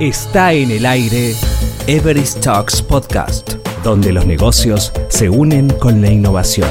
Está en el aire Everest Talks Podcast, donde los negocios se unen con la innovación.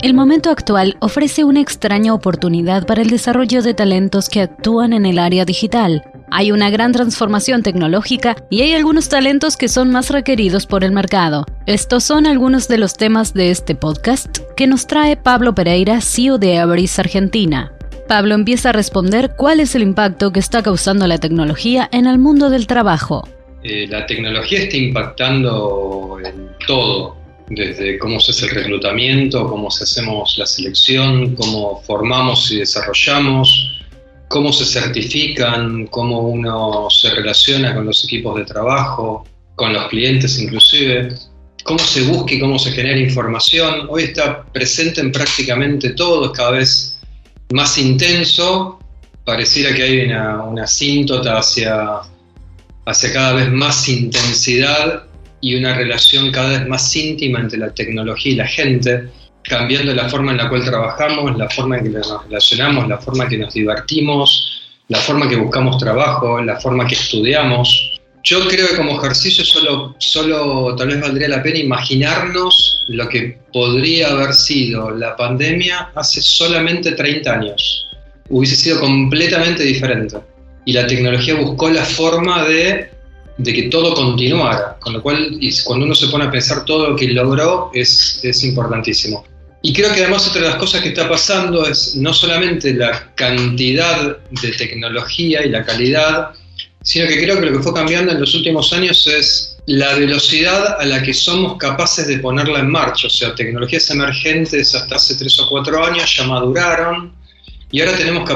El momento actual ofrece una extraña oportunidad para el desarrollo de talentos que actúan en el área digital. Hay una gran transformación tecnológica y hay algunos talentos que son más requeridos por el mercado. Estos son algunos de los temas de este podcast que nos trae Pablo Pereira, CEO de Everis Argentina. Pablo empieza a responder cuál es el impacto que está causando la tecnología en el mundo del trabajo. Eh, la tecnología está impactando en todo, desde cómo se hace el reclutamiento, cómo se hacemos la selección, cómo formamos y desarrollamos, cómo se certifican, cómo uno se relaciona con los equipos de trabajo, con los clientes inclusive, cómo se busca y cómo se genera información. Hoy está presente en prácticamente todo, es cada vez más intenso, pareciera que hay una, una asíntota hacia, hacia cada vez más intensidad y una relación cada vez más íntima entre la tecnología y la gente cambiando la forma en la cual trabajamos, la forma en que nos relacionamos, la forma en que nos divertimos, la forma en que buscamos trabajo, la forma en que estudiamos. Yo creo que como ejercicio solo, solo tal vez valdría la pena imaginarnos lo que podría haber sido la pandemia hace solamente 30 años. Hubiese sido completamente diferente. Y la tecnología buscó la forma de, de que todo continuara. Con lo cual, cuando uno se pone a pensar todo lo que logró, es, es importantísimo. Y creo que además otra de las cosas que está pasando es no solamente la cantidad de tecnología y la calidad, sino que creo que lo que fue cambiando en los últimos años es la velocidad a la que somos capaces de ponerla en marcha. O sea, tecnologías emergentes hasta hace tres o cuatro años ya maduraron y ahora tenemos,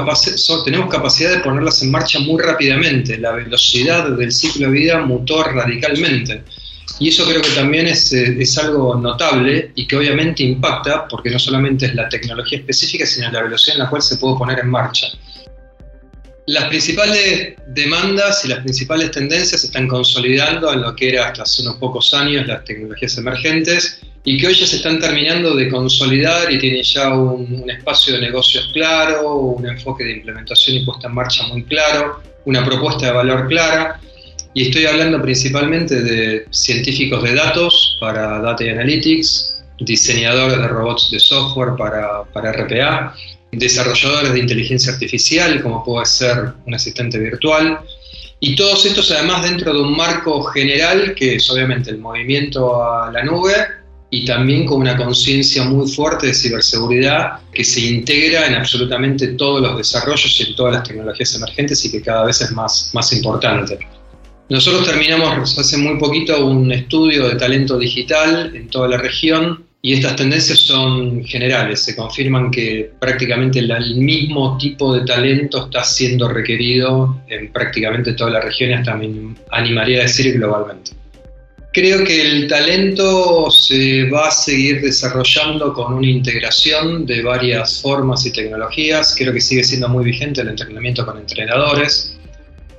tenemos capacidad de ponerlas en marcha muy rápidamente. La velocidad del ciclo de vida mutó radicalmente. Y eso creo que también es, eh, es, algo notable y que obviamente impacta, porque no solamente es la tecnología específica, sino la velocidad en la cual se puede poner en marcha. Las principales demandas y las principales tendencias se están consolidando en lo que era hasta hace unos pocos años las tecnologías emergentes y que hoy ya se están terminando de consolidar y tienen ya un, un espacio de negocios claro, un enfoque de implementación y puesta en marcha muy claro, una propuesta de valor clara y estoy hablando principalmente de científicos de datos para Data Analytics, diseñadores de robots de software para, para RPA, desarrolladores de inteligencia artificial, como puede ser un asistente virtual, y todos estos además dentro de un marco general que es obviamente el movimiento a la nube y también con una conciencia muy fuerte de ciberseguridad que se integra en absolutamente todos los desarrollos y en todas las tecnologías emergentes y que cada vez es más, más importante. Nosotros terminamos hace muy poquito un estudio de talento digital en toda la región y estas tendencias son generales, se confirman que prácticamente el mismo tipo de talento está siendo requerido en prácticamente toda la región y hasta me animaría a decir globalmente. Creo que el talento se va a seguir desarrollando con una integración de varias formas y tecnologías. Creo que sigue siendo muy vigente el entrenamiento con entrenadores,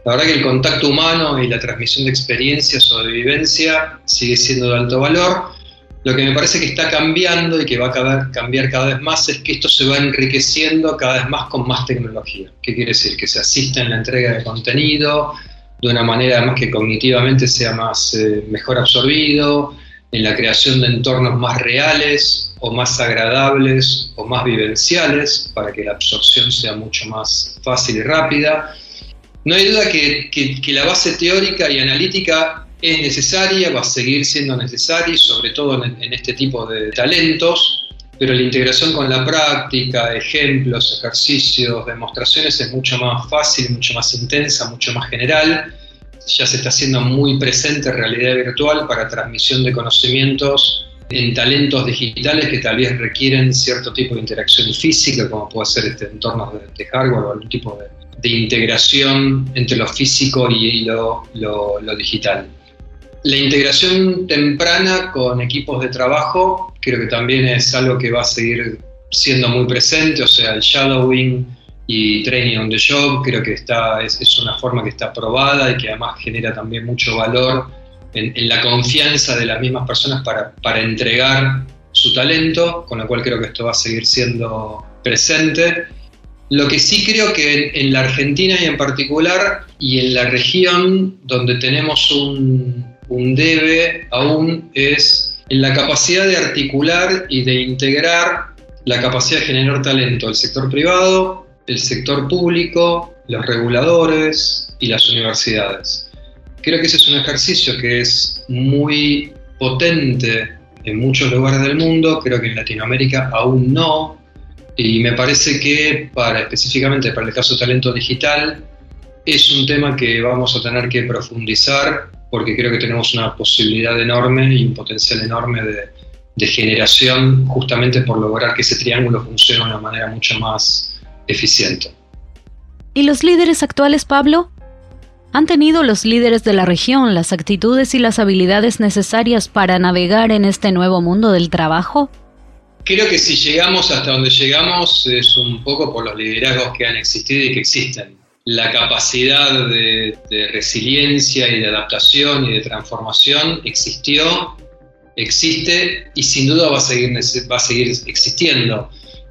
la verdad que el contacto humano y la transmisión de experiencias o de vivencia sigue siendo de alto valor. Lo que me parece que está cambiando y que va a cambiar cada vez más es que esto se va enriqueciendo cada vez más con más tecnología. ¿Qué quiere decir? Que se asista en la entrega de contenido de una manera además que cognitivamente sea más eh, mejor absorbido, en la creación de entornos más reales o más agradables o más vivenciales para que la absorción sea mucho más fácil y rápida no hay duda que, la base teórica y analítica es necesaria, va a seguir siendo necesaria, sobre todo en, este tipo de talentos, pero la integración con la práctica, ejemplos, ejercicios, demostraciones es mucho más fácil, mucho más intensa, mucho más general. Ya se está haciendo muy presente realidad virtual para transmisión de conocimientos en talentos digitales que tal vez requieren cierto tipo de interacción física, como puede ser este entorno de, de o algún tipo de, de integración entre lo físico y lo, digital. La integración temprana con equipos de trabajo creo que también es algo que va a seguir siendo muy presente, o sea, el shadowing y training on the job creo que está, es, una forma que está probada y que además genera también mucho valor en, la confianza de las mismas personas para, para entregar su talento, con lo cual creo que esto va a seguir siendo presente. Lo que sí creo que en, la Argentina y en particular, y en la región donde tenemos un, un debe aún, es en la capacidad de articular y de integrar la capacidad de generar talento del sector privado, el sector público, los reguladores y las universidades. Creo que ese es un ejercicio que es muy potente en muchos lugares del mundo, creo que en Latinoamérica aún no, y me parece que para específicamente para el caso de talento digital es un tema que vamos a tener que profundizar porque creo que tenemos una posibilidad enorme y un potencial enorme de, de generación justamente por lograr que ese triángulo funcione de una manera mucho más eficiente. ¿Y los líderes actuales, Pablo? ¿Han tenido los líderes de la región las actitudes y las habilidades necesarias para navegar en este nuevo mundo del trabajo? Creo que si llegamos hasta donde llegamos es un poco por los liderazgos que han existido y que existen. La capacidad de, resiliencia y de adaptación y de transformación existió, existe y sin duda va a seguir, existiendo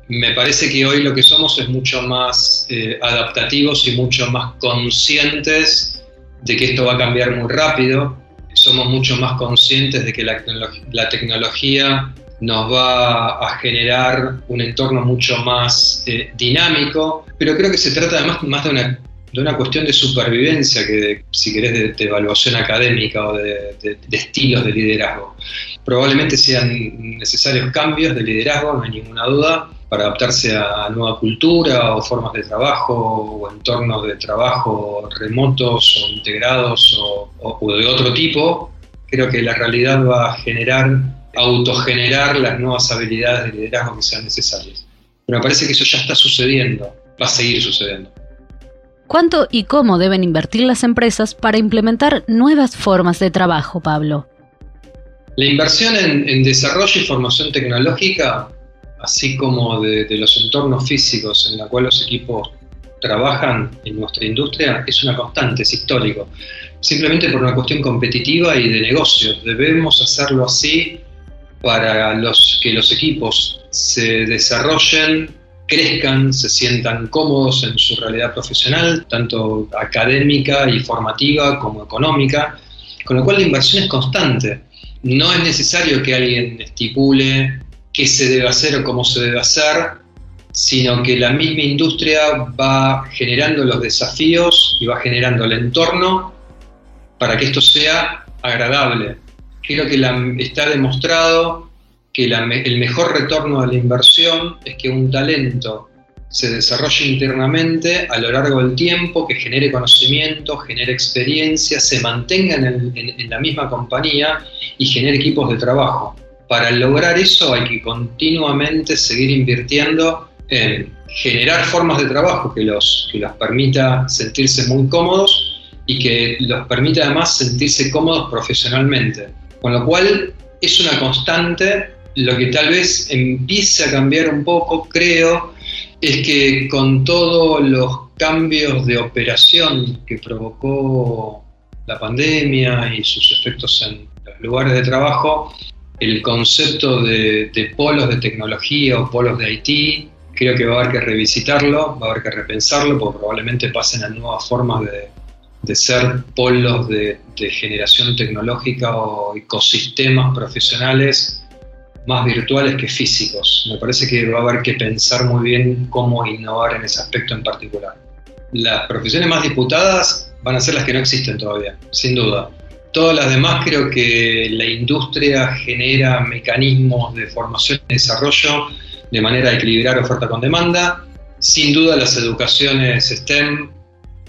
me parece que hoy lo que somos es mucho más eh, adaptativos y mucho más conscientes de que esto va a cambiar muy rápido. Somos mucho más conscientes de que la, tecnología nos va a generar un entorno mucho más eh, dinámico, pero creo que se trata además más de una, de una cuestión de supervivencia que, si querés, de, evaluación académica o de, estilos de liderazgo. Probablemente sean necesarios cambios de liderazgo, no hay ninguna duda, para adaptarse a nueva cultura o formas de trabajo o entornos de trabajo remotos o integrados o, de otro tipo, creo que la realidad va a generar, autogenerar las nuevas habilidades de liderazgo que sean necesarias. Pero me parece que eso ya está sucediendo, va a seguir sucediendo. ¿Cuánto y cómo deben invertir las empresas para implementar nuevas formas de trabajo, Pablo? La inversión en, en desarrollo y formación tecnológica así como de, los entornos físicos en los cuales los equipos trabajan en nuestra industria, es una constante, es histórico. Simplemente por una cuestión competitiva y de negocios. Debemos hacerlo así para que los equipos se desarrollen, crezcan, se sientan cómodos en su realidad profesional, tanto académica y formativa como económica, con lo cual la inversión es constante. No es necesario que alguien estipule qué se debe hacer o cómo se debe hacer, sino que la misma industria va generando los desafíos y va generando el entorno para que esto sea agradable. Creo que está demostrado que el mejor retorno de la inversión es que un talento se desarrolle internamente a lo largo del tiempo, que genere conocimiento, genere experiencia, se mantenga en la misma compañía y genere equipos de trabajo para lograr eso hay que continuamente seguir invirtiendo en generar formas de trabajo que los, que los permita sentirse muy cómodos y que los permita además sentirse cómodos profesionalmente. Con lo cual es una constante, lo que tal vez empiece a cambiar un poco, creo, es que con todos los cambios de operación que provocó la pandemia y sus efectos en los lugares de trabajo, el concepto de, polos de tecnología o polos de IT, creo que va a haber que revisitarlo, va a haber que repensarlo, porque probablemente pasen a nuevas formas de, ser polos de, generación tecnológica o ecosistemas profesionales más virtuales que físicos. Me parece que va a haber que pensar muy bien cómo innovar en ese aspecto en particular. Las profesiones más disputadas van a ser las que no existen todavía, sin duda. Todas las demás creo que la industria genera mecanismos de formación y desarrollo de manera de equilibrar oferta con demanda. Sin duda las educaciones STEM,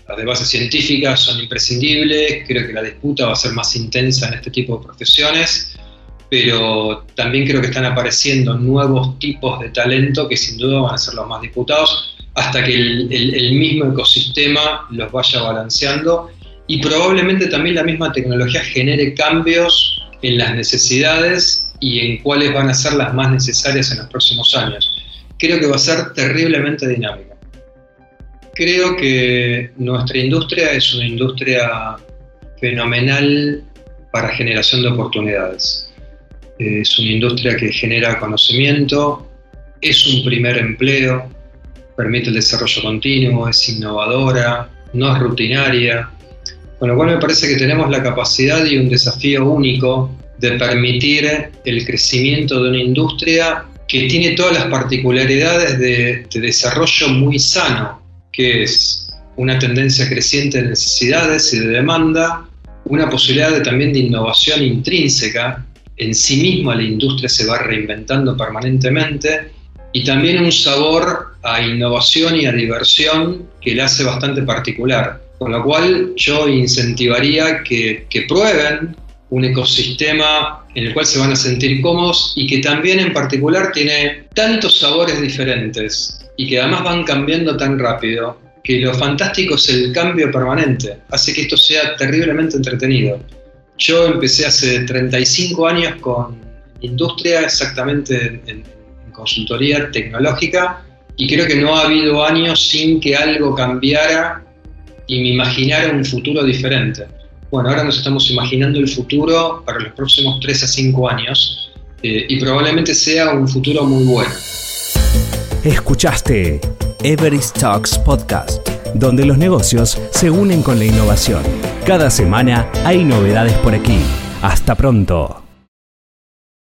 las de base científica, son imprescindibles. Creo que la disputa va a ser más intensa en este tipo de profesiones, pero también creo que están apareciendo nuevos tipos de talento que sin duda van a ser los más disputados hasta que el, el mismo ecosistema los vaya balanceando y probablemente también la misma tecnología genere cambios en las necesidades y en cuáles van a ser las más necesarias en los próximos años. Creo que va a ser terriblemente dinámica. Creo que nuestra industria es una industria fenomenal para generación de oportunidades. es una industria que genera conocimiento, es un primer empleo, permite el desarrollo continuo, es innovadora, no es rutinaria, con lo cual me parece que tenemos la capacidad y un desafío único de permitir el crecimiento de una industria que tiene todas las particularidades de, desarrollo muy sano, que es una tendencia creciente de necesidades y de demanda, una posibilidad de, también de innovación intrínseca, en sí misma la industria se va reinventando permanentemente, y también un sabor a innovación y a diversión que la hace bastante particular. Con lo cual yo incentivaría que, que prueben un ecosistema en el cual se van a sentir cómodos y que también en particular tiene tantos sabores diferentes y que además van cambiando tan rápido que lo fantástico es el cambio permanente, hace que esto sea terriblemente entretenido. Yo empecé hace 35 años con industria, exactamente en, consultoría tecnológica, y creo que no ha habido años sin que algo cambiara y me imaginara un futuro diferente. Bueno, ahora nos estamos imaginando el futuro para los próximos 3 a 5 años eh, y probablemente sea un futuro muy bueno. Escuchaste Everest Talks Podcast, donde los negocios se unen con la innovación. Cada semana hay novedades por aquí. Hasta pronto.